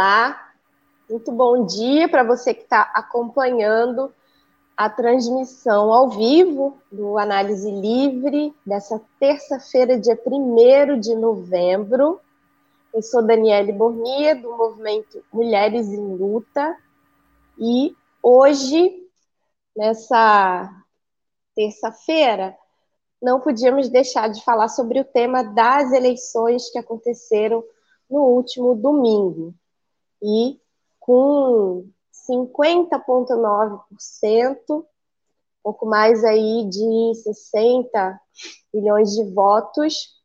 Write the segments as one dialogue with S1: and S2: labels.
S1: Olá, muito bom dia para você que está acompanhando a transmissão ao vivo do Análise Livre dessa terça-feira, dia 1 de novembro. Eu sou Daniele Bornia, do movimento Mulheres em Luta, e hoje, nessa terça-feira, não podíamos deixar de falar sobre o tema das eleições que aconteceram no último domingo. E com 50,9%, pouco mais aí de 60 milhões de votos.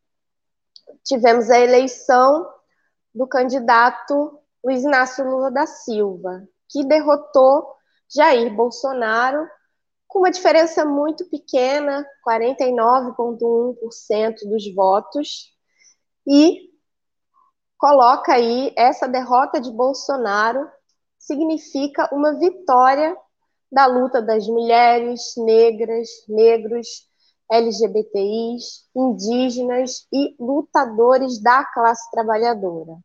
S1: Tivemos a eleição do candidato Luiz Inácio Lula da Silva, que derrotou Jair Bolsonaro com uma diferença muito pequena, 49,1% dos votos, e coloca aí essa derrota de Bolsonaro significa uma vitória da luta das mulheres, negras, negros, LGBTIs, indígenas e lutadores da classe trabalhadora.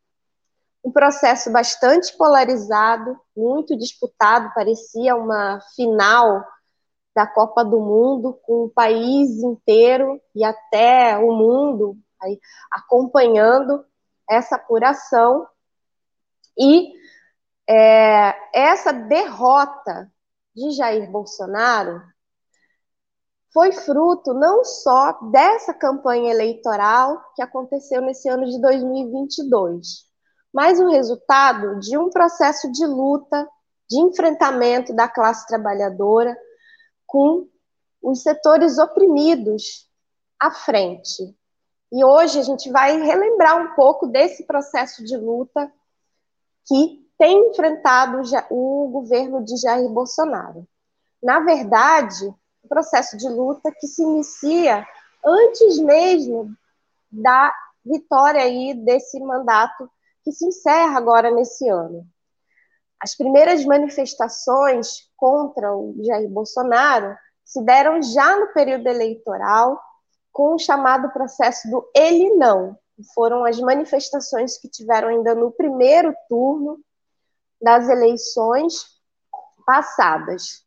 S1: Um processo bastante polarizado, muito disputado, parecia uma final da Copa do Mundo, com o país inteiro e até o mundo acompanhando essa apuração. E é, essa derrota de Jair Bolsonaro foi fruto não só dessa campanha eleitoral que aconteceu nesse ano de 2022, mas o resultado de um processo de luta, de enfrentamento da classe trabalhadora com os setores oprimidos à frente. E hoje a gente vai relembrar um pouco desse processo de luta que tem enfrentado o governo de Jair Bolsonaro. Na verdade, o processo de luta que se inicia antes mesmo da vitória aí desse mandato que se encerra agora nesse ano. As primeiras manifestações contra o Jair Bolsonaro se deram já no período eleitoral, com o chamado processo do ele não. Foram as manifestações que tiveram ainda no primeiro turno das eleições passadas,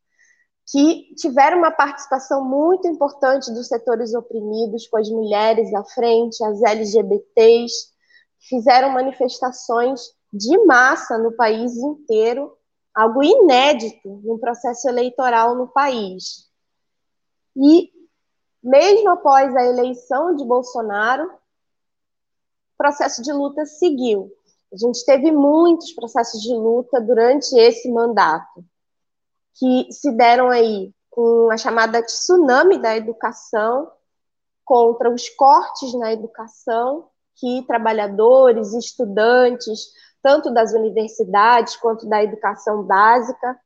S1: que tiveram uma participação muito importante dos setores oprimidos, com as mulheres à frente, as LGBTs, fizeram manifestações de massa no país inteiro, algo inédito no processo eleitoral no país. E, mesmo após a eleição de Bolsonaro, o processo de luta seguiu. A gente teve muitos processos de luta durante esse mandato, que se deram aí com a chamada tsunami da educação, contra os cortes na educação que trabalhadores, estudantes, tanto das universidades quanto da educação básica,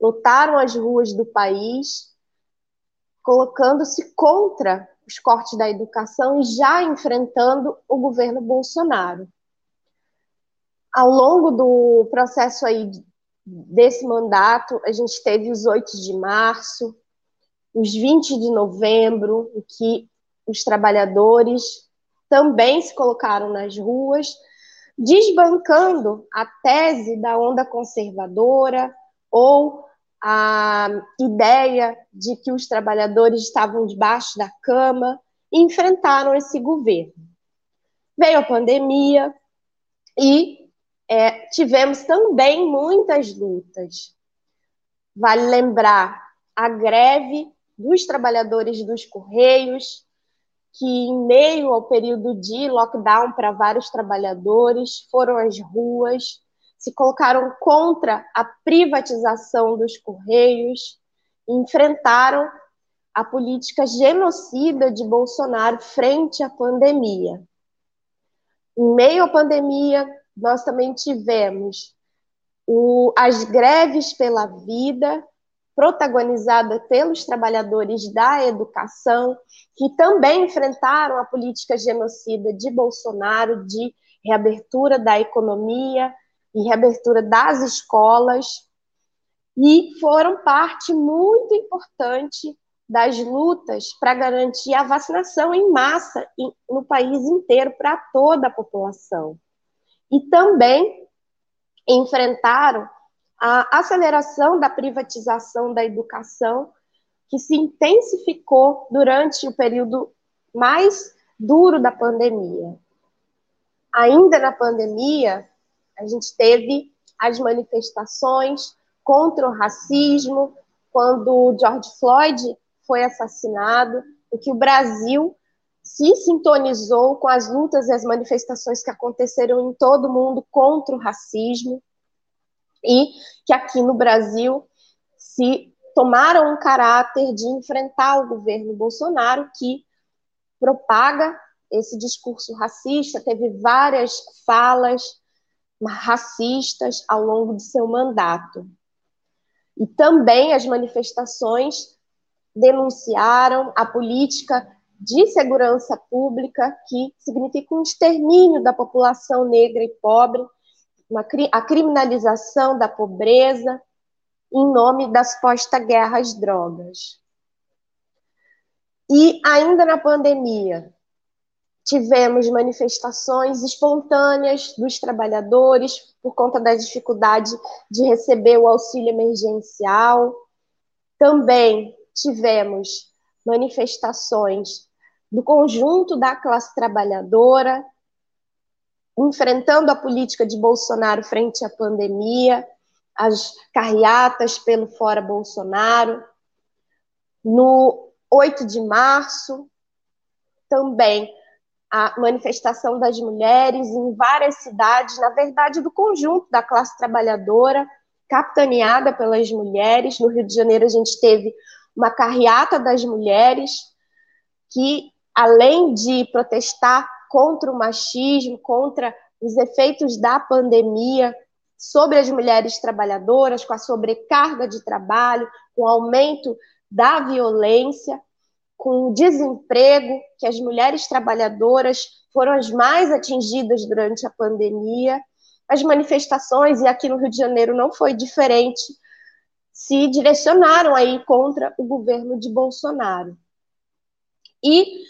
S1: lutaram as ruas do país, colocando-se contra os cortes da educação e já enfrentando o governo Bolsonaro. Ao longo do processo aí desse mandato, a gente teve os 8 de março, os 20 de novembro, em que os trabalhadores também se colocaram nas ruas, desbancando a tese da onda conservadora ou a ideia de que os trabalhadores estavam debaixo da cama e enfrentaram esse governo. Veio a pandemia e é, tivemos também muitas lutas. Vale lembrar a greve dos trabalhadores dos Correios, que, em meio ao período de lockdown para vários trabalhadores, foram às ruas, se colocaram contra a privatização dos Correios, enfrentaram a política genocida de Bolsonaro frente à pandemia. Em meio à pandemia, nós também tivemos o, as greves pela vida, protagonizada pelos trabalhadores da educação, que também enfrentaram a política genocida de Bolsonaro de reabertura da economia e reabertura das escolas, e foram parte muito importante das lutas para garantir a vacinação em massa no país inteiro para toda a população. E também enfrentaram a aceleração da privatização da educação, que se intensificou durante o período mais duro da pandemia. Ainda na pandemia, a gente teve as manifestações contra o racismo, quando George Floyd foi assassinado, o que o Brasil se sintonizou com as lutas e as manifestações que aconteceram em todo o mundo contra o racismo e que aqui no Brasil se tomaram um caráter de enfrentar o governo Bolsonaro que propaga esse discurso racista, teve várias falas racistas ao longo de seu mandato. E também as manifestações denunciaram a política de segurança pública, que significa um extermínio da população negra e pobre, uma, a criminalização da pobreza, em nome das suposta guerra às drogas. E ainda na pandemia, tivemos manifestações espontâneas dos trabalhadores por conta da dificuldade de receber o auxílio emergencial. Também tivemos manifestações do conjunto da classe trabalhadora, enfrentando a política de Bolsonaro frente à pandemia, as carreatas pelo Fora Bolsonaro. No 8 de março, também a manifestação das mulheres em várias cidades, na verdade, do conjunto da classe trabalhadora, capitaneada pelas mulheres. No Rio de Janeiro, a gente teve uma carreata das mulheres que, além de protestar contra o machismo, contra os efeitos da pandemia sobre as mulheres trabalhadoras, com a sobrecarga de trabalho, com o aumento da violência, com o desemprego, que as mulheres trabalhadoras foram as mais atingidas durante a pandemia. As manifestações, e aqui no Rio de Janeiro não foi diferente, se direcionaram aí contra o governo de Bolsonaro. E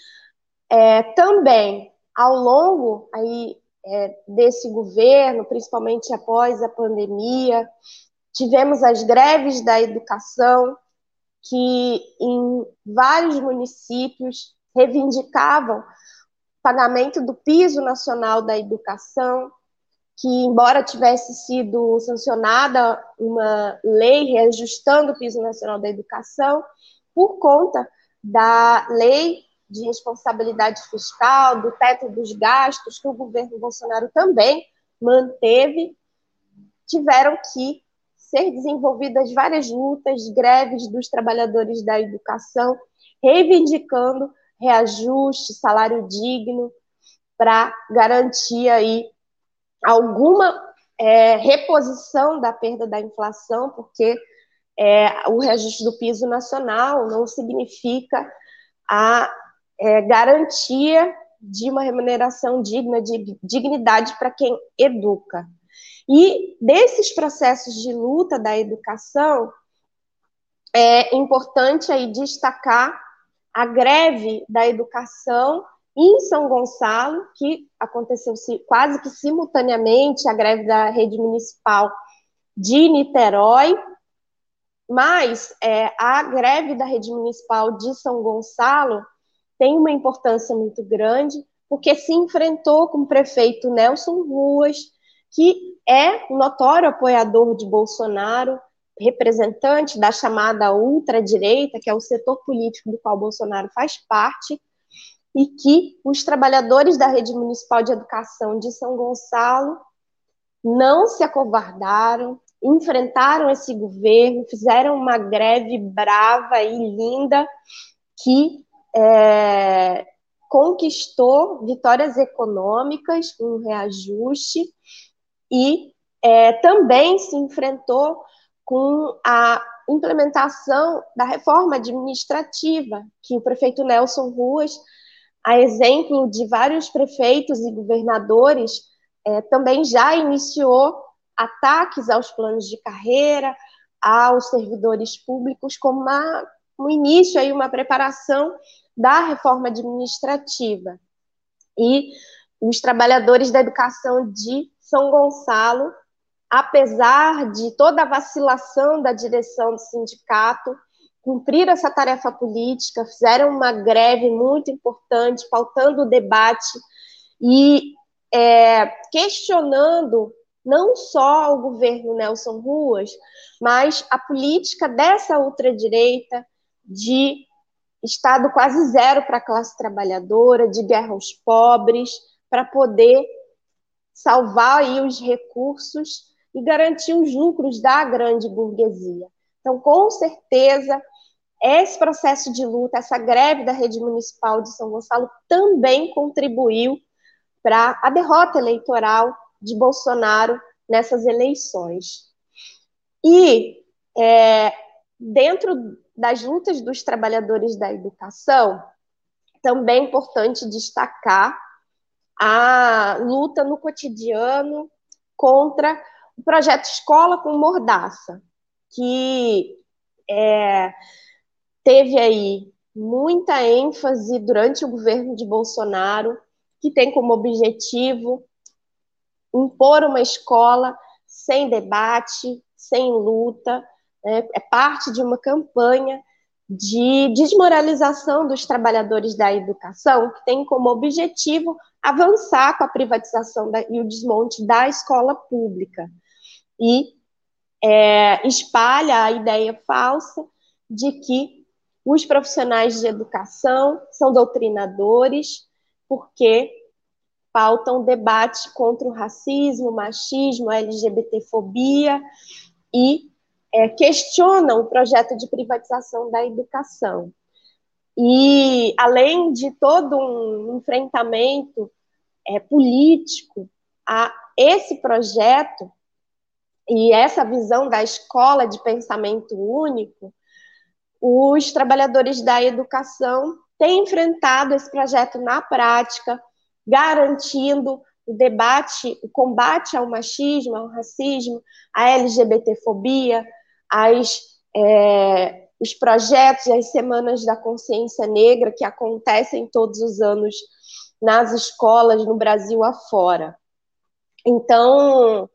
S1: é, também, ao longo aí, é, desse governo, principalmente após a pandemia, tivemos as greves da educação, que em vários municípios reivindicavam pagamento do piso nacional da educação, que embora tivesse sido sancionada uma lei reajustando o piso nacional da educação, por conta da lei de responsabilidade fiscal, do teto dos gastos que o governo Bolsonaro também manteve, tiveram que ser desenvolvidas várias lutas, greves dos trabalhadores da educação, reivindicando reajuste, salário digno, para garantir aí alguma é, reposição da perda da inflação, porque é, o reajuste do piso nacional não significa a é, garantia de uma remuneração digna, de dignidade para quem educa. E desses processos de luta da educação, é importante aí destacar a greve da educação em São Gonçalo, que aconteceu quase que simultaneamente a greve da rede municipal de Niterói, mas é, a greve da rede municipal de São Gonçalo tem uma importância muito grande, porque se enfrentou com o prefeito Nelson Ruas, que é notório apoiador de Bolsonaro, representante da chamada ultradireita, que é o setor político do qual Bolsonaro faz parte, e que os trabalhadores da rede municipal de educação de São Gonçalo não se acovardaram, enfrentaram esse governo, fizeram uma greve brava e linda que é, conquistou vitórias econômicas, um reajuste e é, também se enfrentou com a implementação da reforma administrativa, que o prefeito Nelson Ruas, a exemplo de vários prefeitos e governadores, é, também já iniciou ataques aos planos de carreira, aos servidores públicos, como uma, um início, aí, uma preparação da reforma administrativa. E os trabalhadores da educação de São Gonçalo apesar de toda a vacilação da direção do sindicato, cumpriram essa tarefa política, fizeram uma greve muito importante, pautando o debate e é, questionando não só o governo Nelson Ruas, mas a política dessa ultradireita de Estado quase zero para a classe trabalhadora, de guerra aos pobres, para poder salvar aí os recursos e garantir os lucros da grande burguesia. Então, com certeza, esse processo de luta, essa greve da rede municipal de São Gonçalo também contribuiu para a derrota eleitoral de Bolsonaro nessas eleições. E é, dentro das lutas dos trabalhadores da educação, também é importante destacar a luta no cotidiano contra o projeto Escola com Mordaça, que é, teve aí muita ênfase durante o governo de Bolsonaro, que tem como objetivo impor uma escola sem debate, sem luta, é, é parte de uma campanha de desmoralização dos trabalhadores da educação, que tem como objetivo avançar com a privatização da, e o desmonte da escola pública e é, espalha a ideia falsa de que os profissionais de educação são doutrinadores porque pautam debate contra o racismo, machismo, LGBTfobia e é, questionam o projeto de privatização da educação. E, além de todo um enfrentamento é, político a esse projeto, e essa visão da escola de pensamento único, os trabalhadores da educação têm enfrentado esse projeto na prática, garantindo o debate, o combate ao machismo, ao racismo, à LGBTfobia, as, é, os projetos, as semanas da consciência negra que acontecem todos os anos nas escolas no Brasil afora. Então,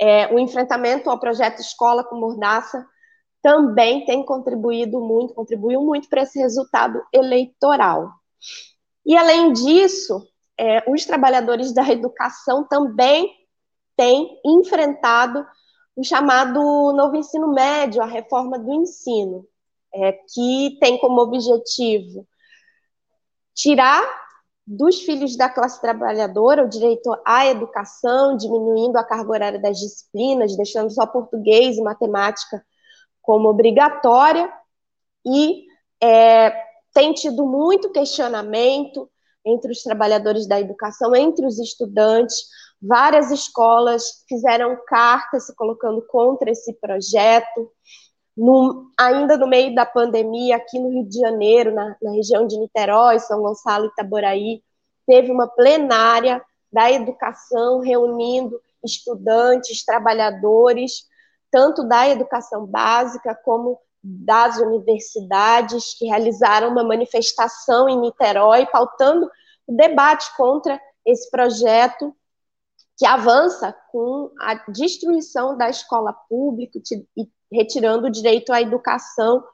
S1: é, o enfrentamento ao projeto Escola com Mordaça também tem contribuído muito, contribuiu muito para esse resultado eleitoral. E, além disso, é, os trabalhadores da educação também têm enfrentado o chamado novo ensino médio, a reforma do ensino, é, que tem como objetivo tirar dos filhos da classe trabalhadora o direito à educação, diminuindo a carga horária das disciplinas, deixando só português e matemática como obrigatória, e é, tem tido muito questionamento entre os trabalhadores da educação, entre os estudantes. Várias escolas fizeram cartas se colocando contra esse projeto. No, ainda no meio da pandemia, aqui no Rio de Janeiro, na, na região de Niterói, São Gonçalo e Itaboraí, teve uma plenária da educação reunindo estudantes, trabalhadores, tanto da educação básica como das universidades, que realizaram uma manifestação em Niterói, pautando o debate contra esse projeto que avança com a destruição da escola pública e retirando o direito à educação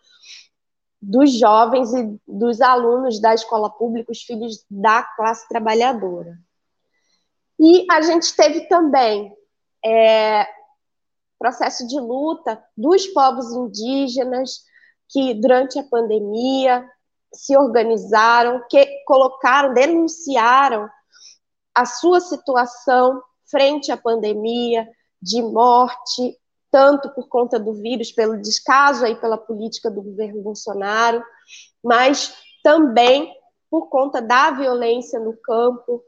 S1: dos jovens e dos alunos da escola pública, os filhos da classe trabalhadora. E a gente teve também é, processo de luta dos povos indígenas que, durante a pandemia, se organizaram, que colocaram, denunciaram a sua situação frente à pandemia de morte, tanto por conta do vírus, pelo descaso aí pela política do governo Bolsonaro, mas também por conta da violência no campo,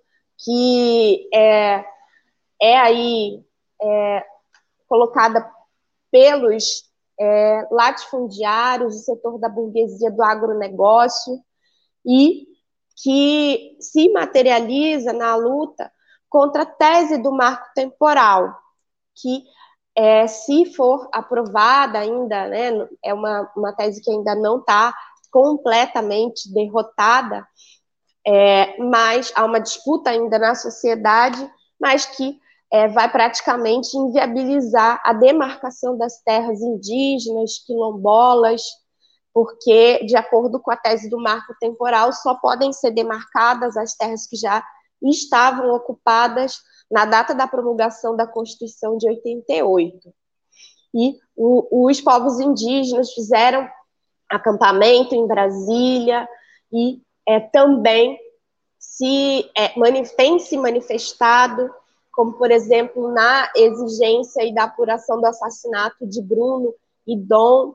S1: que é, é aí é, colocada pelos é, latifundiários, o setor da burguesia do agronegócio, e que se materializa na luta contra a tese do marco temporal, que é, se for aprovada ainda, né, é uma, uma tese que ainda não está completamente derrotada, é, mas há uma disputa ainda na sociedade, mas que é, vai praticamente inviabilizar a demarcação das terras indígenas, quilombolas, porque, de acordo com a tese do marco temporal, só podem ser demarcadas as terras que já estavam ocupadas na data da promulgação da Constituição de 88. E o, os povos indígenas fizeram acampamento em Brasília e é, também se é, tem se manifestado, como por exemplo na exigência e da apuração do assassinato de Bruno e Dom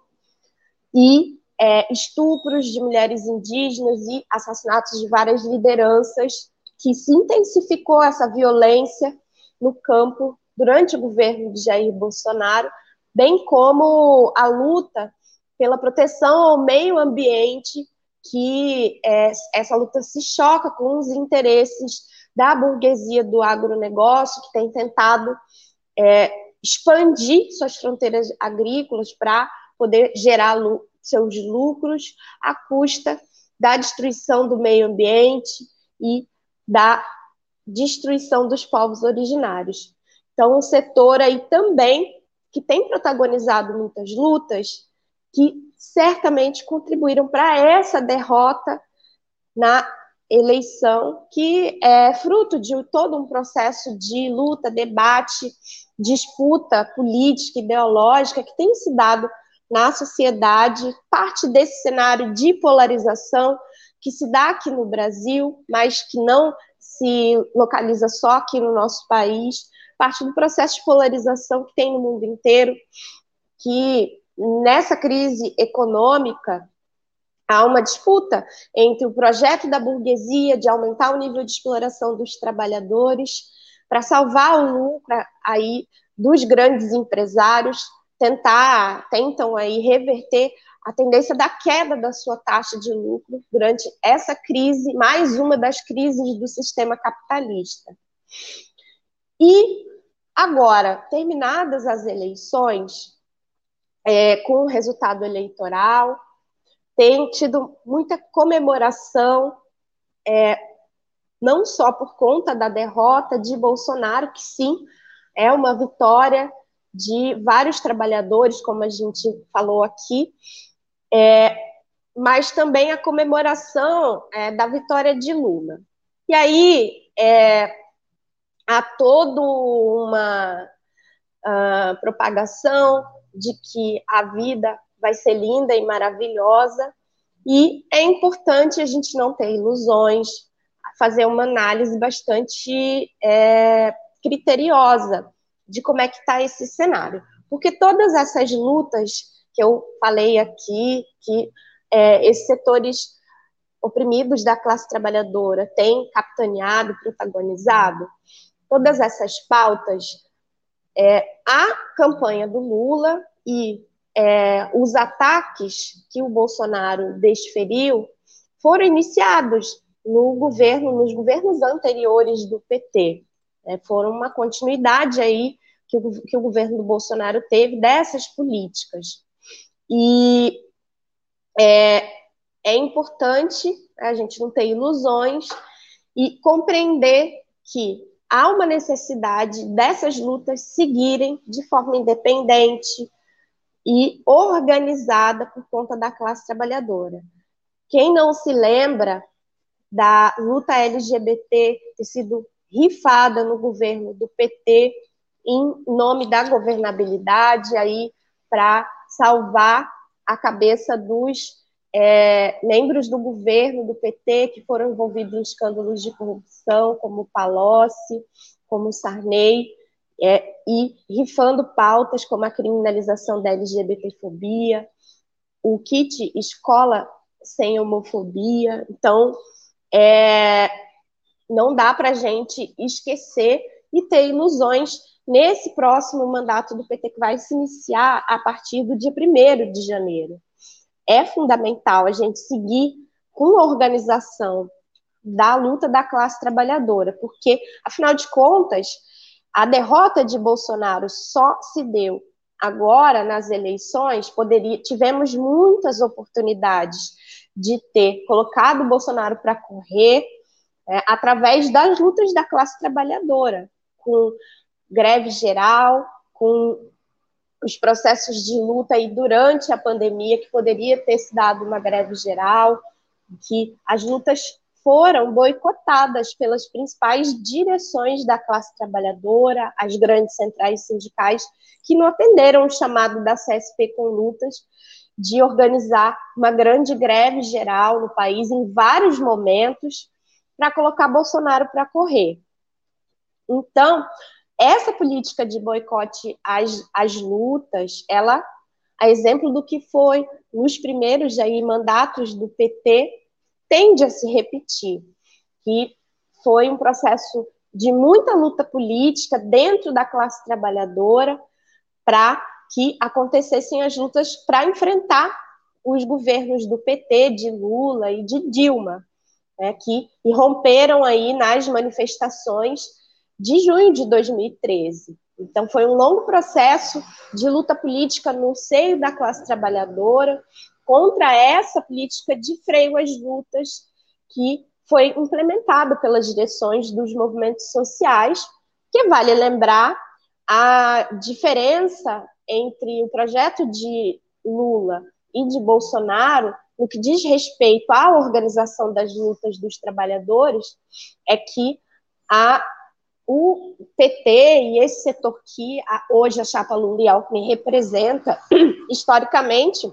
S1: e é, estupros de mulheres indígenas e assassinatos de várias lideranças que se intensificou essa violência no campo durante o governo de Jair Bolsonaro, bem como a luta pela proteção ao meio ambiente, que é, essa luta se choca com os interesses da burguesia do agronegócio, que tem tentado é, expandir suas fronteiras agrícolas para poder gerar seus lucros à custa da destruição do meio ambiente e da destruição dos povos originários. Então, um setor aí também que tem protagonizado muitas lutas que certamente contribuíram para essa derrota na eleição, que é fruto de todo um processo de luta, debate, disputa política, ideológica que tem se dado na sociedade, parte desse cenário de polarização que se dá aqui no Brasil, mas que não se localiza só aqui no nosso país, parte do processo de polarização que tem no mundo inteiro, que nessa crise econômica há uma disputa entre o projeto da burguesia de aumentar o nível de exploração dos trabalhadores para salvar o lucro aí dos grandes empresários, tentar tentam aí reverter a tendência da queda da sua taxa de lucro durante essa crise, mais uma das crises do sistema capitalista. E agora, terminadas as eleições, é, com o resultado eleitoral, tem tido muita comemoração, é, não só por conta da derrota de Bolsonaro, que sim, é uma vitória de vários trabalhadores, como a gente falou aqui, é, mas também a comemoração é, da vitória de Lula. E aí é, há toda uma uh, propagação de que a vida vai ser linda e maravilhosa, e é importante a gente não ter ilusões, fazer uma análise bastante é, criteriosa de como é que está esse cenário. Porque todas essas lutas que eu falei aqui, que é, esses setores oprimidos da classe trabalhadora têm capitaneado, protagonizado, todas essas pautas, é, a campanha do Lula e é, os ataques que o Bolsonaro desferiu foram iniciados no governo, nos governos anteriores do PT. É, foram uma continuidade aí que o, que o governo do Bolsonaro teve dessas políticas. E é, é importante a gente não ter ilusões e compreender que há uma necessidade dessas lutas seguirem de forma independente e organizada por conta da classe trabalhadora. Quem não se lembra da luta LGBT ter sido rifada no governo do PT em nome da governabilidade aí para salvar a cabeça dos é, membros do governo do PT que foram envolvidos em escândalos de corrupção, como Palocci, como Sarney, é, e rifando pautas como a criminalização da LGBTfobia, o kit escola sem homofobia. Então, é, não dá para a gente esquecer e ter ilusões nesse próximo mandato do PT, que vai se iniciar a partir do dia 1 de janeiro. É fundamental a gente seguir com a organização da luta da classe trabalhadora, porque, afinal de contas, a derrota de Bolsonaro só se deu agora nas eleições. Poderia, tivemos muitas oportunidades de ter colocado Bolsonaro para correr é, através das lutas da classe trabalhadora, com greve geral, com os processos de luta aí durante a pandemia, que poderia ter se dado uma greve geral, que as lutas foram boicotadas pelas principais direções da classe trabalhadora, as grandes centrais sindicais, que não atenderam o chamado da CSP com lutas de organizar uma grande greve geral no país em vários momentos para colocar Bolsonaro para correr. Então, essa política de boicote às, às lutas, ela, a exemplo do que foi nos primeiros aí, mandatos do PT, tende a se repetir, que foi um processo de muita luta política dentro da classe trabalhadora para que acontecessem as lutas para enfrentar os governos do PT, de Lula e de Dilma, né, que irromperam aí nas manifestações de junho de 2013. Então, foi um longo processo de luta política no seio da classe trabalhadora, contra essa política de freio às lutas que foi implementada pelas direções dos movimentos sociais, que vale lembrar a diferença entre o projeto de Lula e de Bolsonaro no que diz respeito à organização das lutas dos trabalhadores é que a o PT e esse setor que hoje a chapa Lula e Alckmin representa, historicamente,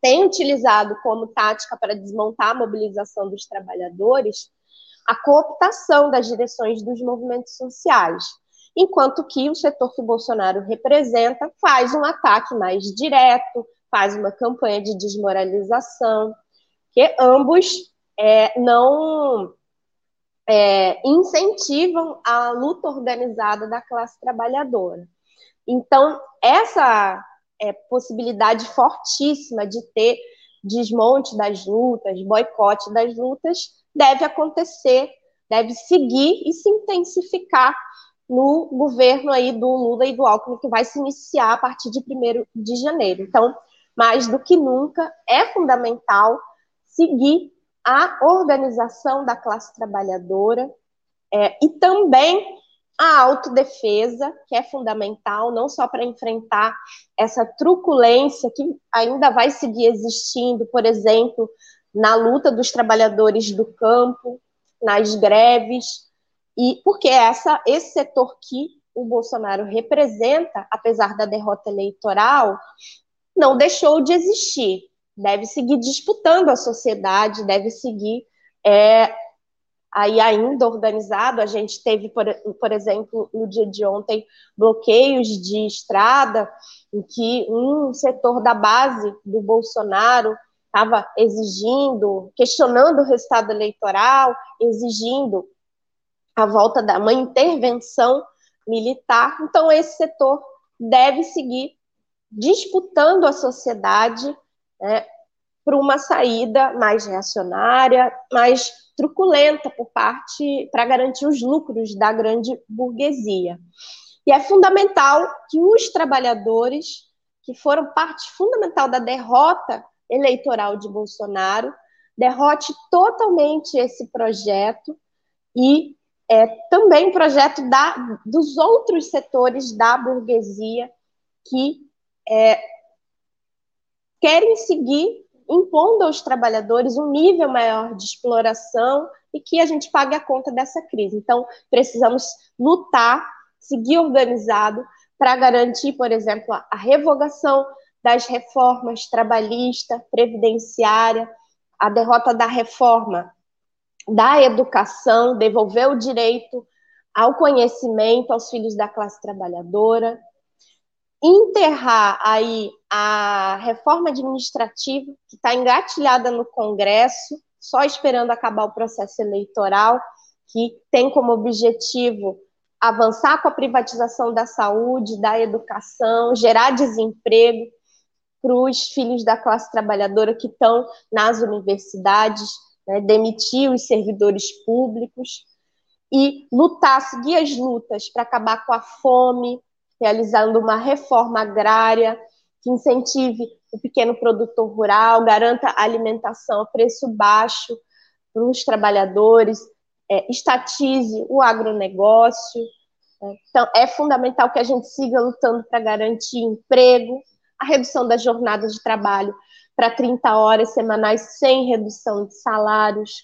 S1: tem utilizado como tática para desmontar a mobilização dos trabalhadores a cooptação das direções dos movimentos sociais, enquanto que o setor que o Bolsonaro representa faz um ataque mais direto, faz uma campanha de desmoralização, que ambos é, não é, incentivam a luta organizada da classe trabalhadora. Então, essa é, possibilidade fortíssima de ter desmonte das lutas, boicote das lutas, deve acontecer, deve seguir e se intensificar no governo aí do Lula e do Alckmin, que vai se iniciar a partir de 1 de janeiro. Então, mais do que nunca, é fundamental seguir a organização da classe trabalhadora é, e também a autodefesa, que é fundamental, não só para enfrentar essa truculência que ainda vai seguir existindo, por exemplo, na luta dos trabalhadores do campo, nas greves, e porque essa, esse setor que o Bolsonaro representa, apesar da derrota eleitoral, não deixou de existir. Deve seguir disputando a sociedade, deve seguir é, aí ainda organizado. A gente teve, por, por exemplo, no dia de ontem, bloqueios de estrada, em que um setor da base do Bolsonaro estava exigindo, questionando o resultado eleitoral, exigindo a volta da uma intervenção militar. Então, esse setor deve seguir disputando a sociedade né, para uma saída mais reacionária, mais truculenta por parte para garantir os lucros da grande burguesia. E é fundamental que os trabalhadores, que foram parte fundamental da derrota eleitoral de Bolsonaro, derrote totalmente esse projeto e é, também o projeto da, dos outros setores da burguesia que é, querem seguir impondo aos trabalhadores um nível maior de exploração e que a gente pague a conta dessa crise. Então, precisamos lutar, seguir organizado para garantir, por exemplo, a revogação das reformas trabalhista, previdenciária, a derrota da reforma da educação, devolver o direito ao conhecimento aos filhos da classe trabalhadora, enterrar aí a reforma administrativa, que está engatilhada no Congresso, só esperando acabar o processo eleitoral, que tem como objetivo avançar com a privatização da saúde, da educação, gerar desemprego para os filhos da classe trabalhadora que estão nas universidades, né, demitir os servidores públicos e lutar, seguir as lutas para acabar com a fome, realizando uma reforma agrária que incentive o pequeno produtor rural, garanta alimentação a preço baixo para os trabalhadores, é, estatize o agronegócio. Né? Então, é fundamental que a gente siga lutando para garantir emprego, a redução das jornadas de trabalho para 30 horas semanais sem redução de salários,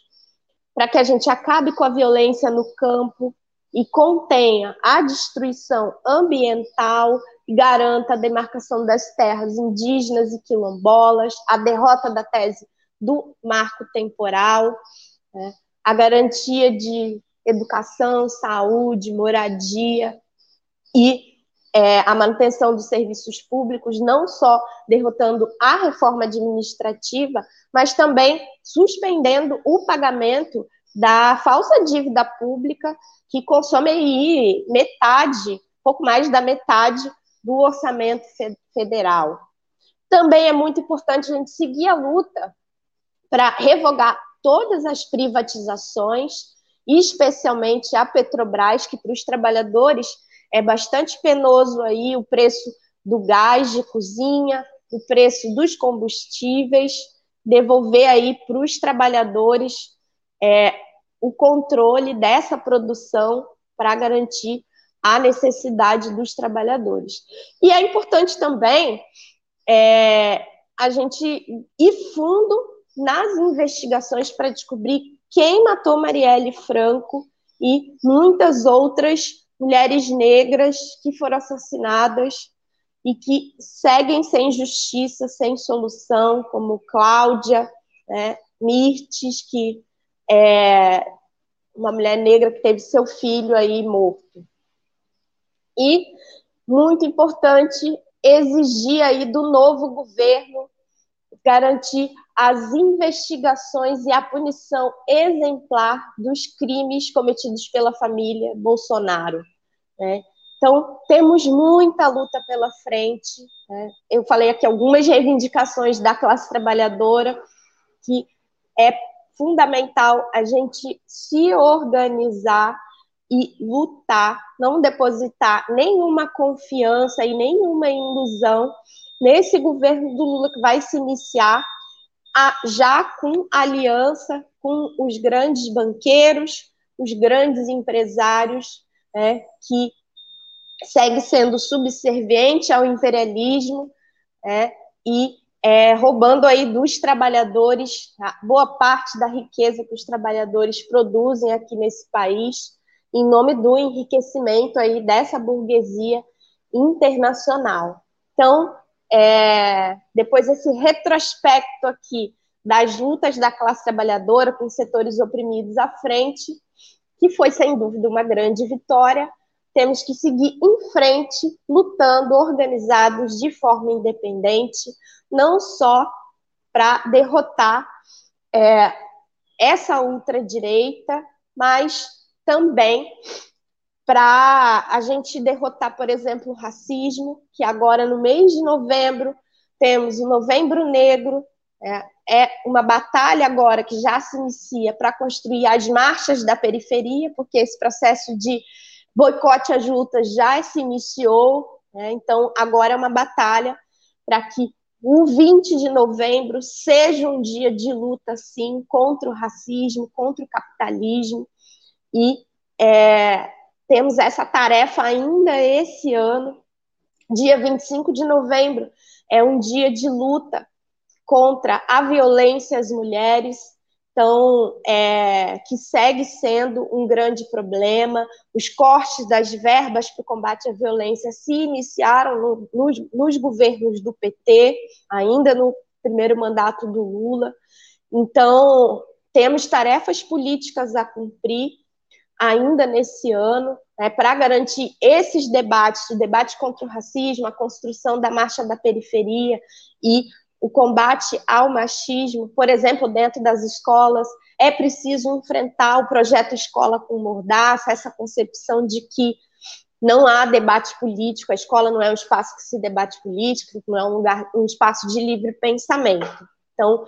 S1: para que a gente acabe com a violência no campo e contenha a destruição ambiental garanta a demarcação das terras indígenas e quilombolas, a derrota da tese do marco temporal, né? a garantia de educação, saúde, moradia e é, a manutenção dos serviços públicos, não só derrotando a reforma administrativa, mas também suspendendo o pagamento da falsa dívida pública, que consome aí metade, pouco mais da metade do orçamento federal. Também é muito importante a gente seguir a luta para revogar todas as privatizações, especialmente a Petrobras, que para os trabalhadores é bastante penoso aí o preço do gás de cozinha, o preço dos combustíveis, devolver aí para os trabalhadores é, o controle dessa produção para garantir a necessidade dos trabalhadores. E é importante também é, a gente ir fundo nas investigações para descobrir quem matou Marielle Franco e muitas outras mulheres negras que foram assassinadas e que seguem sem justiça, sem solução, como Cláudia né, Mirtes, que é uma mulher negra que teve seu filho aí morto. E muito importante exigir aí do novo governo garantir as investigações e a punição exemplar dos crimes cometidos pela família Bolsonaro. Né? Então, temos muita luta pela frente. Né? Eu falei aqui algumas reivindicações da classe trabalhadora, que é fundamental a gente se organizar e lutar, não depositar nenhuma confiança e nenhuma ilusão nesse governo do Lula que vai se iniciar a, já com aliança com os grandes banqueiros, os grandes empresários, né, que segue sendo subserviente ao imperialismo é, e é, roubando aí dos trabalhadores boa parte da riqueza que os trabalhadores produzem aqui nesse país, em nome do enriquecimento aí dessa burguesia internacional. Então, é, depois esse retrospecto aqui das lutas da classe trabalhadora com setores oprimidos à frente, que foi sem dúvida uma grande vitória. Temos que seguir em frente, lutando, organizados de forma independente, não só para derrotar é, essa ultradireita, mas também para a gente derrotar, por exemplo, o racismo, que agora no mês de novembro temos o Novembro Negro, é, é uma batalha agora que já se inicia para construir as marchas da periferia, porque esse processo de boicote às lutas já se iniciou, né? então agora é uma batalha para que o 20 de novembro seja um dia de luta, sim, contra o racismo, contra o capitalismo, e é, temos essa tarefa ainda esse ano. Dia 25 de novembro é um dia de luta contra a violência às mulheres, então, é, que segue sendo um grande problema. Os cortes das verbas para o combate à violência se iniciaram no, nos, nos governos do PT, ainda no primeiro mandato do Lula. Então, temos tarefas políticas a cumprir ainda nesse ano, né, para garantir esses debates, o debate contra o racismo, a construção da marcha da periferia e o combate ao machismo, por exemplo, dentro das escolas, é preciso enfrentar o projeto Escola com Mordaça, essa concepção de que não há debate político, a escola não é um espaço que se debate político, não é um lugar, um espaço de livre pensamento. Então,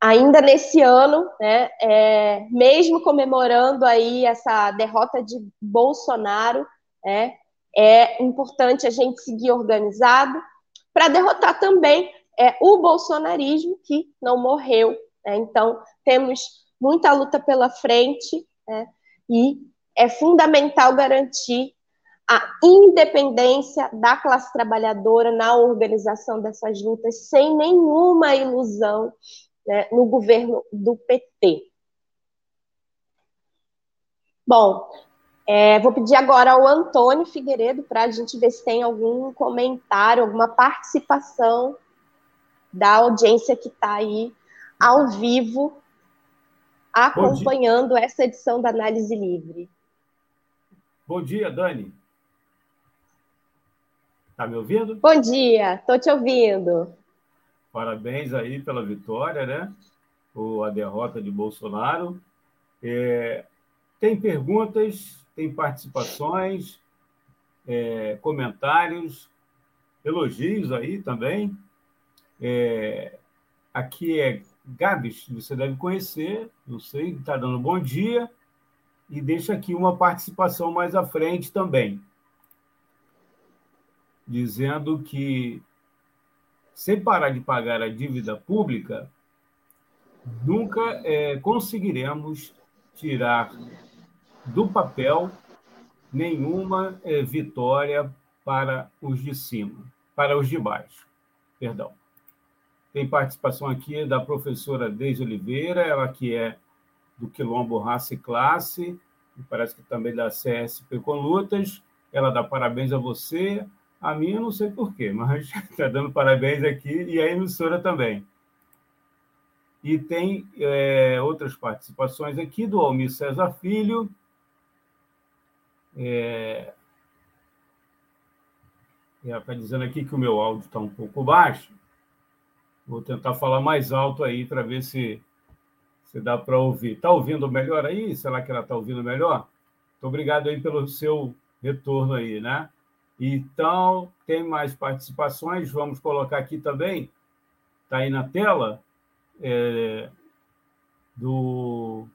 S1: ainda nesse ano, né, é, mesmo comemorando aí essa derrota de Bolsonaro, é, é importante a gente seguir organizado para derrotar também é, o bolsonarismo que não morreu. Né? Então, temos muita luta pela frente né? e é fundamental garantir a independência da classe trabalhadora na organização dessas lutas, sem nenhuma ilusão né, no governo do PT. Bom, é, vou pedir agora ao Antônio Figueiredo para a gente ver se tem algum comentário, alguma participação da audiência que está aí ao vivo acompanhando essa edição da Análise Livre.
S2: Bom dia, Dani. Está me ouvindo?
S1: Bom dia, estou te ouvindo.
S2: Parabéns aí pela vitória, né? Ou a derrota de Bolsonaro. É, tem perguntas, tem participações, é, comentários, elogios aí também. É, aqui é Gabs, você deve conhecer, não sei, está dando bom dia, e deixa aqui uma participação mais à frente também, dizendo que, sem parar de pagar a dívida pública, nunca é, conseguiremos tirar do papel nenhuma é, vitória para os de cima, para os de baixo. Perdão. Tem participação aqui da professora Deise Oliveira, ela que é do Quilombo Raça e Classe, e parece que também da CSP com Lutas. Ela dá parabéns a você, a mim eu não sei porquê, mas está dando parabéns aqui, e a emissora também. E tem é, outras participações aqui do Almir César Filho. É, ela está dizendo aqui que o meu áudio está um pouco baixo. Vou tentar falar mais alto aí para ver se, se dá para ouvir. Está ouvindo melhor aí? Será que ela está ouvindo melhor? Muito obrigado aí pelo seu retorno aí, né? Então, tem mais participações, vamos colocar aqui também, está aí na tela, é, do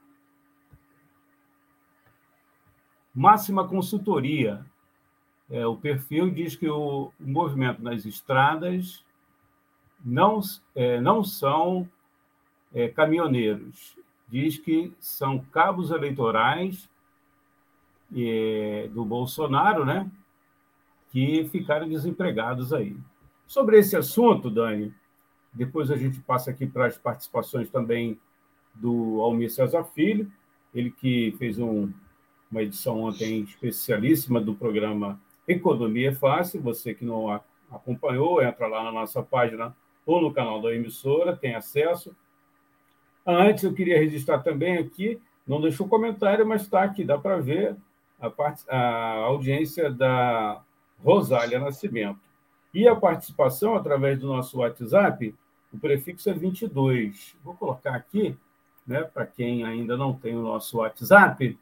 S2: Máxima Consultoria. É, o perfil diz que o, movimento nas estradas não, é, não são é, caminhoneiros. Diz que são cabos eleitorais é, do Bolsonaro, né? Que ficaram desempregados aí. Sobre esse assunto, Dani, depois a gente passa aqui para as participações também do Almir César Filho, ele que fez um, uma edição ontem especialíssima do programa Economia Fácil. Você que não acompanhou, entra lá na nossa página ou no canal da emissora, tem acesso. Antes, eu queria registrar também aqui, não deixou comentário, mas está aqui, dá para ver a, a audiência da Rosália Nascimento. E a participação através do nosso WhatsApp, o prefixo é 22. Vou colocar aqui, né, para quem ainda não tem o nosso WhatsApp,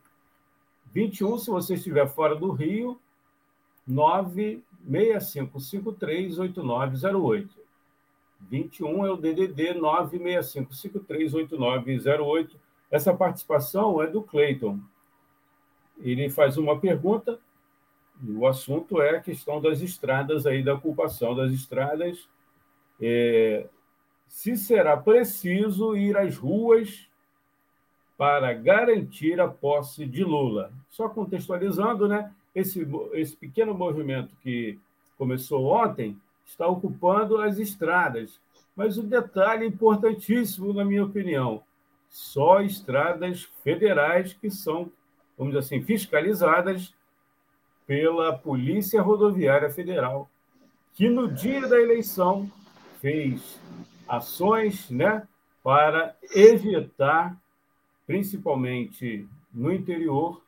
S2: 21, se você estiver fora do Rio, 965538908. 21 é o DDD 965538908. Essa participação é do Cleiton. Ele faz uma pergunta, e o assunto é a questão das estradas aí, da ocupação das estradas. É, se será preciso ir às ruas para garantir a posse de Lula. Só contextualizando, né? Esse, esse pequeno movimento que começou ontem está ocupando as estradas. Mas o detalhe importantíssimo, na minha opinião, só estradas federais que são, vamos dizer assim, fiscalizadas pela Polícia Rodoviária Federal, que no dia da eleição fez ações né, para evitar, principalmente no interior,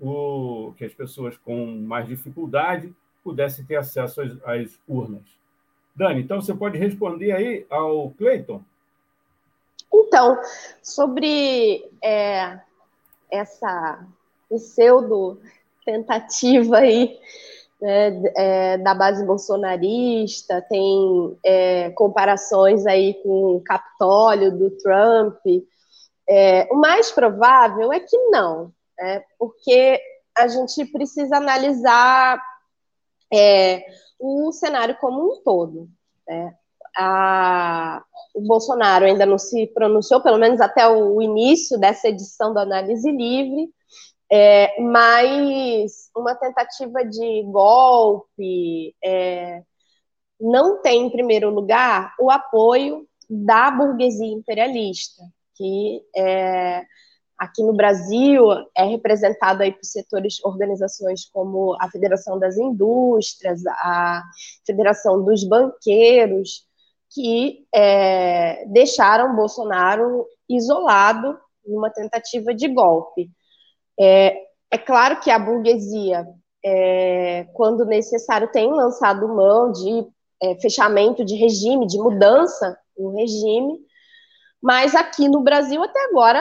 S2: o, que as pessoas com mais dificuldade pudesse ter acesso às, às urnas. Dani, então você pode responder aí ao Cleiton?
S1: Então, sobre é, essa pseudo tentativa aí né, é, da base bolsonarista, tem é, comparações aí com o Capitólio do Trump. É, o mais provável é que não, né, porque a gente precisa analisar é, o cenário como um todo. Né. A, o Bolsonaro ainda não se pronunciou, pelo menos até o início dessa edição do Análise Livre, é, mas uma tentativa de golpe é, não tem, em primeiro lugar, o apoio da burguesia imperialista, que é, aqui no Brasil é representado aí por setores, organizações como a Federação das Indústrias, a Federação dos Banqueiros, que é, deixaram Bolsonaro isolado numa tentativa de golpe. É, é claro que a burguesia, é, quando necessário, tem lançado mão de é, fechamento de regime, de mudança no regime, mas aqui no Brasil, até agora,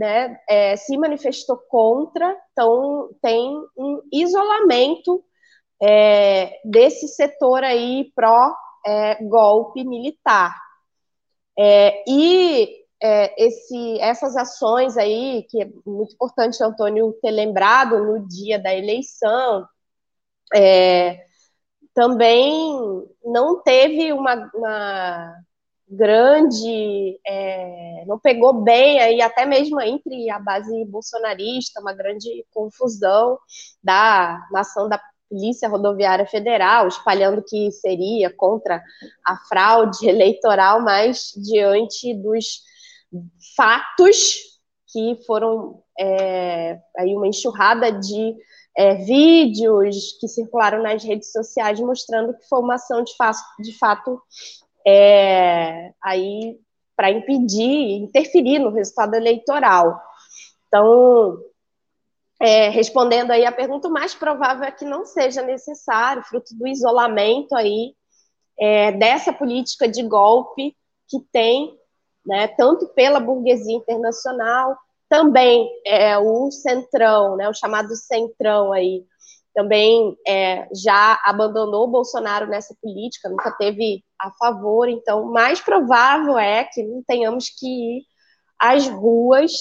S1: né, é, se manifestou contra, então tem um isolamento é, desse setor aí pró-golpe é, militar. É, e é, esse, essas ações aí, que é muito importante, Antônio, ter lembrado no dia da eleição, é, também não teve uma, uma grande, é, não pegou bem aí, até mesmo entre a base bolsonarista, uma grande confusão da nação da Polícia Rodoviária Federal, espalhando que seria contra a fraude eleitoral, mas diante dos fatos que foram é, aí uma enxurrada de é, vídeos que circularam nas redes sociais mostrando que foi uma ação de, de fato é, aí para impedir, interferir no resultado eleitoral. Então, é, respondendo aí a pergunta, o mais provável é que não seja necessário, fruto do isolamento aí é, dessa política de golpe que tem né, tanto pela burguesia internacional, também é, o centrão, né, o chamado centrão aí, também é, já abandonou o Bolsonaro nessa política, nunca teve a favor, então mais provável é que não tenhamos que ir às ruas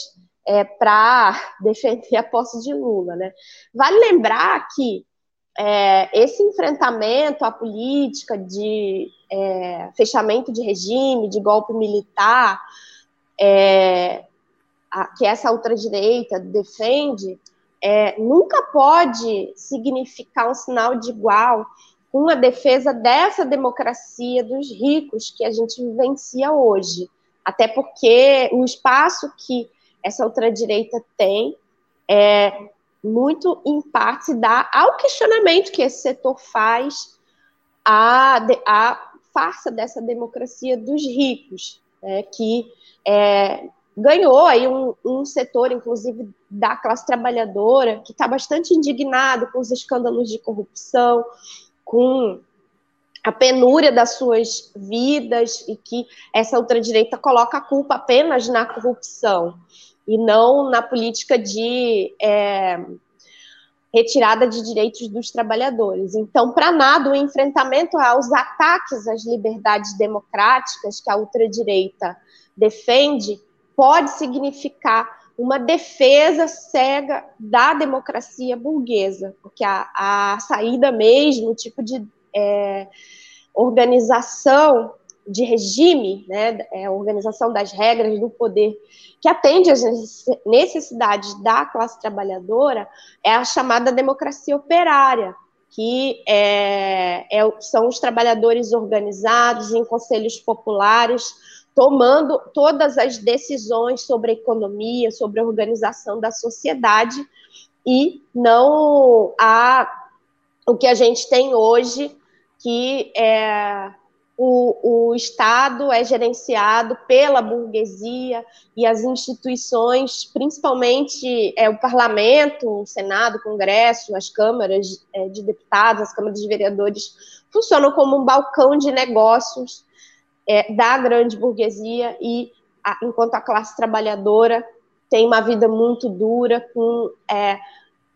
S1: é, para defender a posse de Lula. Né? Vale lembrar que é, esse enfrentamento à política de é, fechamento de regime, de golpe militar, é, a, que essa ultradireita defende, é, nunca pode significar um sinal de igual com a defesa dessa democracia dos ricos que a gente vivencia hoje. Até porque o espaço que essa ultradireita tem é, muito em parte dá ao questionamento que esse setor faz à, à farsa dessa democracia dos ricos, né, que é, ganhou aí um, um, setor, inclusive da classe trabalhadora, que está bastante indignado com os escândalos de corrupção, com a penúria das suas vidas e que essa ultradireita coloca a culpa apenas na corrupção e não na política de é, retirada de direitos dos trabalhadores. Então, para nada, o enfrentamento aos ataques às liberdades democráticas que a ultradireita defende pode significar uma defesa cega da democracia burguesa, porque a, a saída mesmo, o tipo de é, organização de regime, né, é, organização das regras do poder que atende às necessidades da classe trabalhadora, é a chamada democracia operária, que é, é, são os trabalhadores organizados em conselhos populares, tomando todas as decisões sobre a economia, sobre a organização da sociedade, e não a, o que a gente tem hoje, que é o, o Estado é gerenciado pela burguesia e as instituições, principalmente é, o parlamento, o Senado, o Congresso, as câmaras é, de deputados, as câmaras de vereadores, funcionam como um balcão de negócios é, da grande burguesia e a, enquanto a classe trabalhadora tem uma vida muito dura, com é,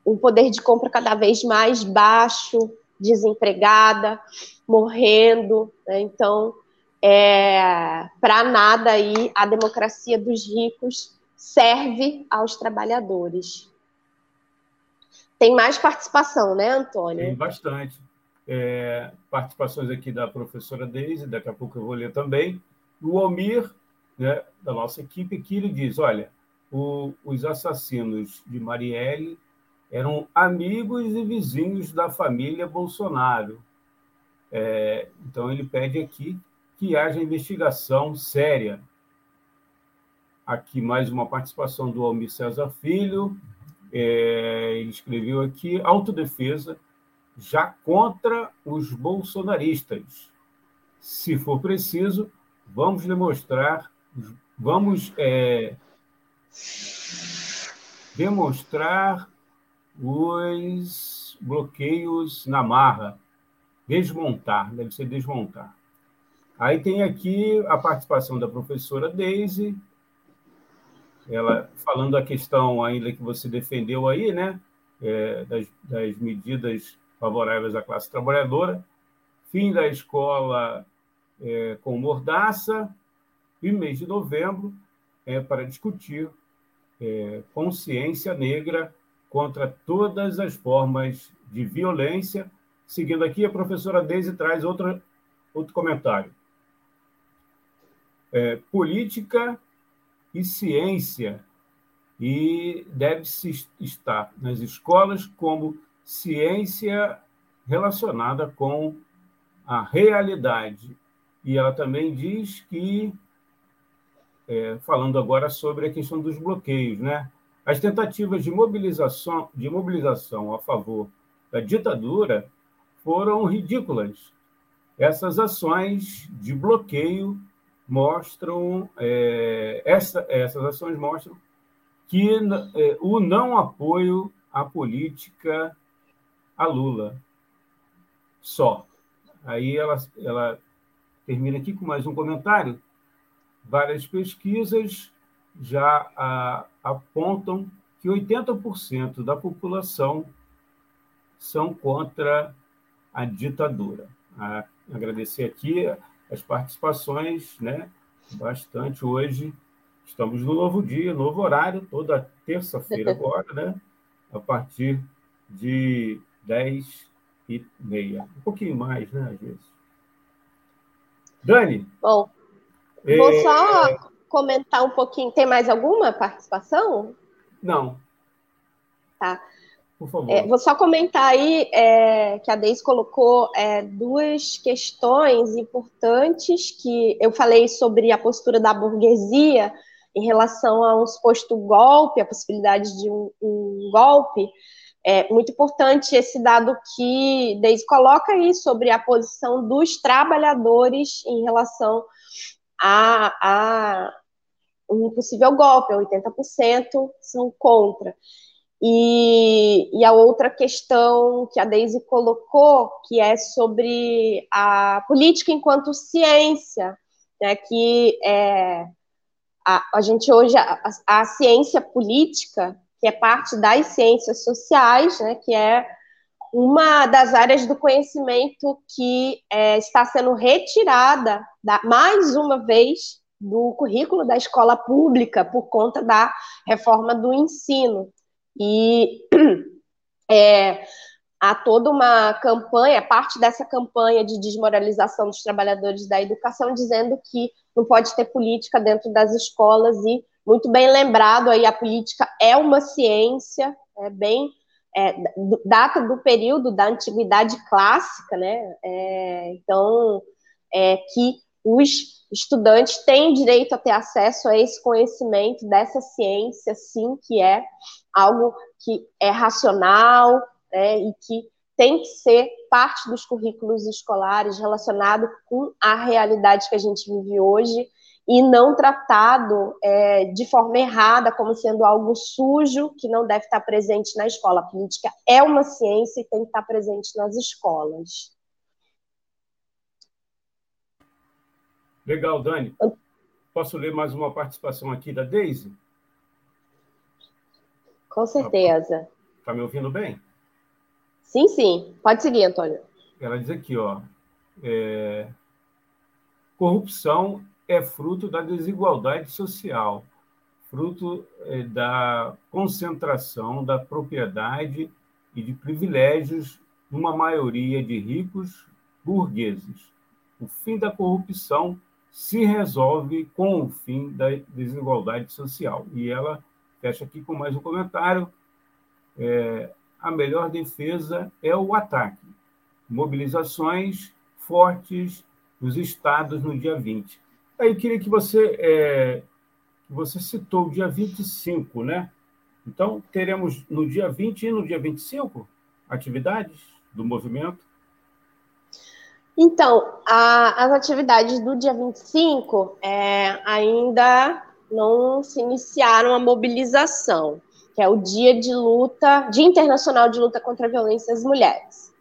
S1: um poder de compra cada vez mais baixo, desempregada, morrendo. Né? Então, é, para nada aí a democracia dos ricos serve aos trabalhadores. Tem mais participação, né, Antônio?
S2: Tem bastante. É, participações aqui da professora Deise, daqui a pouco eu vou ler também. O Almir, né, da nossa equipe, que ele diz: olha, o, os assassinos de Marielle eram amigos e vizinhos da família Bolsonaro. É, então, ele pede aqui que haja investigação séria. Aqui mais uma participação do Almir César Filho. É, ele escreveu aqui: autodefesa já contra os bolsonaristas. Se for preciso, vamos demonstrar, vamos é, demonstrar os bloqueios na marra. Desmontar, deve ser desmontar. Aí tem aqui a participação da professora Daisy, ela falando a questão ainda que você defendeu aí, né, é, das, das medidas favoráveis à classe trabalhadora, fim da escola é, com mordaça, e mês de novembro é para discutir é, consciência negra contra todas as formas de violência. Seguindo aqui, a professora Deise traz outra, outro comentário. É, política e ciência, e deve-se estar nas escolas como ciência relacionada com a realidade. E ela também diz que, é, falando agora sobre a questão dos bloqueios, né? As tentativas de mobilização, de mobilização a favor da ditadura foram ridículas. Essas ações de bloqueio mostram, é, essa, essas ações mostram que é, o não apoio à política a Lula só. Aí ela, ela termina aqui com mais um comentário. Várias pesquisas já a, apontam que 80% da população são contra a ditadura. A, agradecer aqui as participações, né? Bastante hoje. Estamos no novo dia, novo horário, toda terça-feira agora, né? A partir de 10 e meia. Um pouquinho mais, né, às vezes. Dani?
S1: Bom, vou é... só comentar um pouquinho. Tem mais alguma participação?
S2: Não.
S1: Tá. Por favor. É, vou só comentar aí é, que a Deise colocou é, duas questões importantes que eu falei sobre a postura da burguesia em relação a um suposto golpe, a possibilidade de um, um golpe. É muito importante esse dado que Deise coloca aí sobre a posição dos trabalhadores em relação a, a um possível golpe, 80% são contra. E, e, a outra questão que a Daisy colocou, que é sobre a política enquanto ciência, né, que é, a, a gente hoje, a, a ciência política, que é parte das ciências sociais, né, que é uma das áreas do conhecimento que é, está sendo retirada, da, mais uma vez, do currículo da escola pública por conta da reforma do ensino. E é, há toda uma campanha, parte dessa campanha de desmoralização dos trabalhadores da educação, dizendo que não pode ter política dentro das escolas e muito bem lembrado aí a política é uma ciência, é bem é, data do período da antiguidade clássica, né? É, então é, que os estudantes têm direito a ter acesso a esse conhecimento dessa ciência, sim, que é algo que é racional né, e que tem que ser parte dos currículos escolares relacionado com a realidade que a gente vive hoje e não tratado é, de forma errada como sendo algo sujo que não deve estar presente na escola. A política é uma ciência e tem que estar presente nas escolas.
S2: Legal, Dani. Posso ler mais uma participação aqui da Deise?
S1: Com certeza.
S2: Está me ouvindo bem?
S1: Sim, sim. Pode seguir, Antônio.
S2: Ela diz aqui, ó. É... Corrupção é fruto da desigualdade social, fruto é, da concentração da propriedade e de privilégios numa maioria de ricos burgueses. O fim da corrupção se resolve com o fim da desigualdade social. E ela fecha aqui com mais um comentário. É, a melhor defesa é o ataque. Mobilizações fortes dos estados no dia 20. Aí queria que você, é, você citou o dia 25, né? Então, teremos no dia 20 e no dia 25 atividades do movimento?
S1: Então, a, as atividades do dia 25 é, ainda não se iniciaram a mobilização, que é o dia de luta, Dia Internacional de Luta contra a Violência às Mulheres.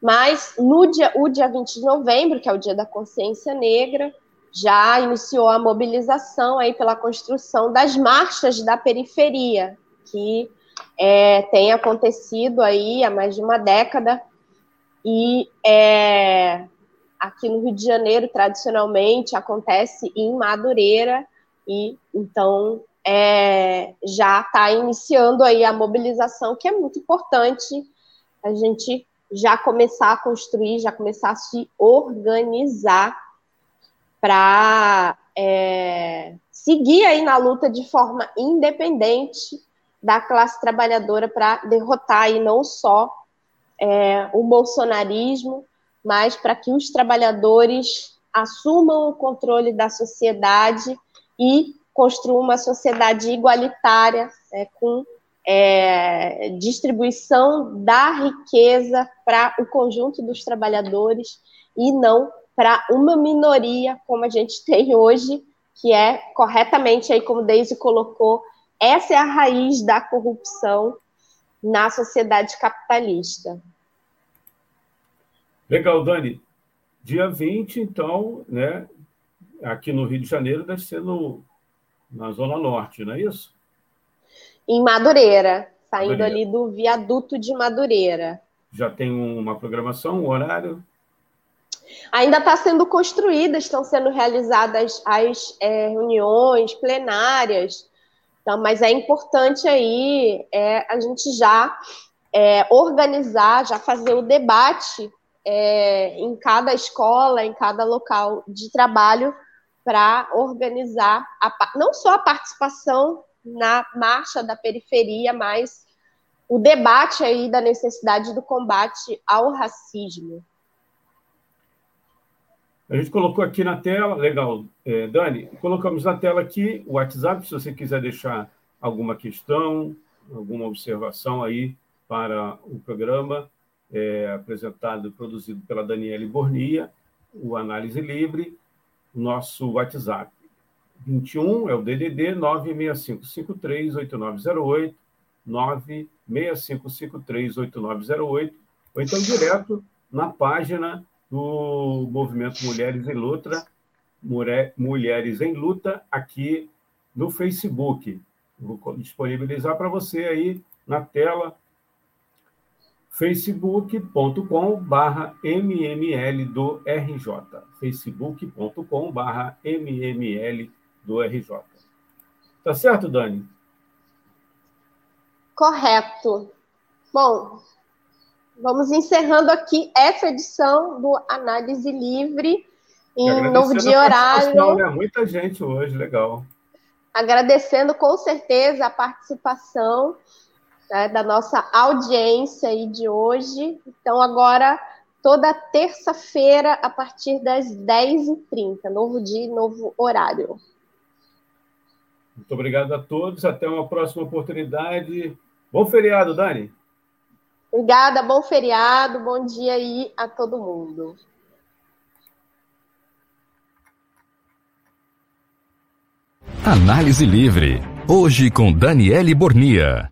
S1: Mas no dia, o dia 20 de novembro, que é o dia da consciência negra, já iniciou a mobilização aí pela construção das marchas da periferia, que é, tem acontecido aí há mais de uma década. E é, aqui no Rio de Janeiro, tradicionalmente, acontece em Madureira, e então é, já está iniciando aí a mobilização, que é muito importante a gente já começar a construir, já começar a se organizar para é, seguir aí na luta de forma independente da classe trabalhadora para derrotar aí não só é, o bolsonarismo, mas para que os trabalhadores assumam o controle da sociedade e construam uma sociedade igualitária, é, com é, distribuição da riqueza para o conjunto dos trabalhadores e não para uma minoria, como a gente tem hoje, que é corretamente aí, como Deise colocou, essa é a raiz da corrupção na sociedade capitalista.
S2: Legal, Dani. Dia 20, então, né, aqui no Rio de Janeiro, deve ser no, na Zona Norte, não é isso?
S1: Em Madureira, saindo Madureira. ali do viaduto de Madureira.
S2: Já tem uma programação, um horário?
S1: Ainda está sendo construída, estão sendo realizadas as é, reuniões plenárias, então, mas é importante aí é, a gente já é, organizar, já fazer o debate é, em cada escola, em cada local de trabalho, para organizar a, não só a participação na marcha da periferia, mas o debate aí da necessidade do combate ao racismo.
S2: A gente colocou aqui na tela, legal, é, Dani, colocamos na tela aqui o WhatsApp, se você quiser deixar alguma questão, alguma observação aí para o programa, é, apresentado e produzido pela Daniele Bornia, o Análise Livre, nosso WhatsApp. 21 é o DDD 965538908, 965538908, ou então direto na página do Movimento Mulheres em Luta, Mulheres em Luta, aqui no Facebook. Vou disponibilizar para você aí na tela facebook.com barra mml do RJ. facebook.com barra mml do RJ. Tá certo, Dani?
S1: Correto. Bom, vamos encerrando aqui essa edição do Análise Livre em novo dia horário.
S2: Né? Muita gente hoje, legal.
S1: Agradecendo com certeza a participação né, da nossa audiência aí de hoje. Então, agora, toda terça-feira, a partir das 10h30, novo dia, novo horário.
S2: Muito obrigado a todos. Até uma próxima oportunidade. Bom feriado, Dani.
S1: Obrigada, bom feriado, bom dia aí a todo mundo.
S3: Análise Livre. Hoje com Daniele Bornia.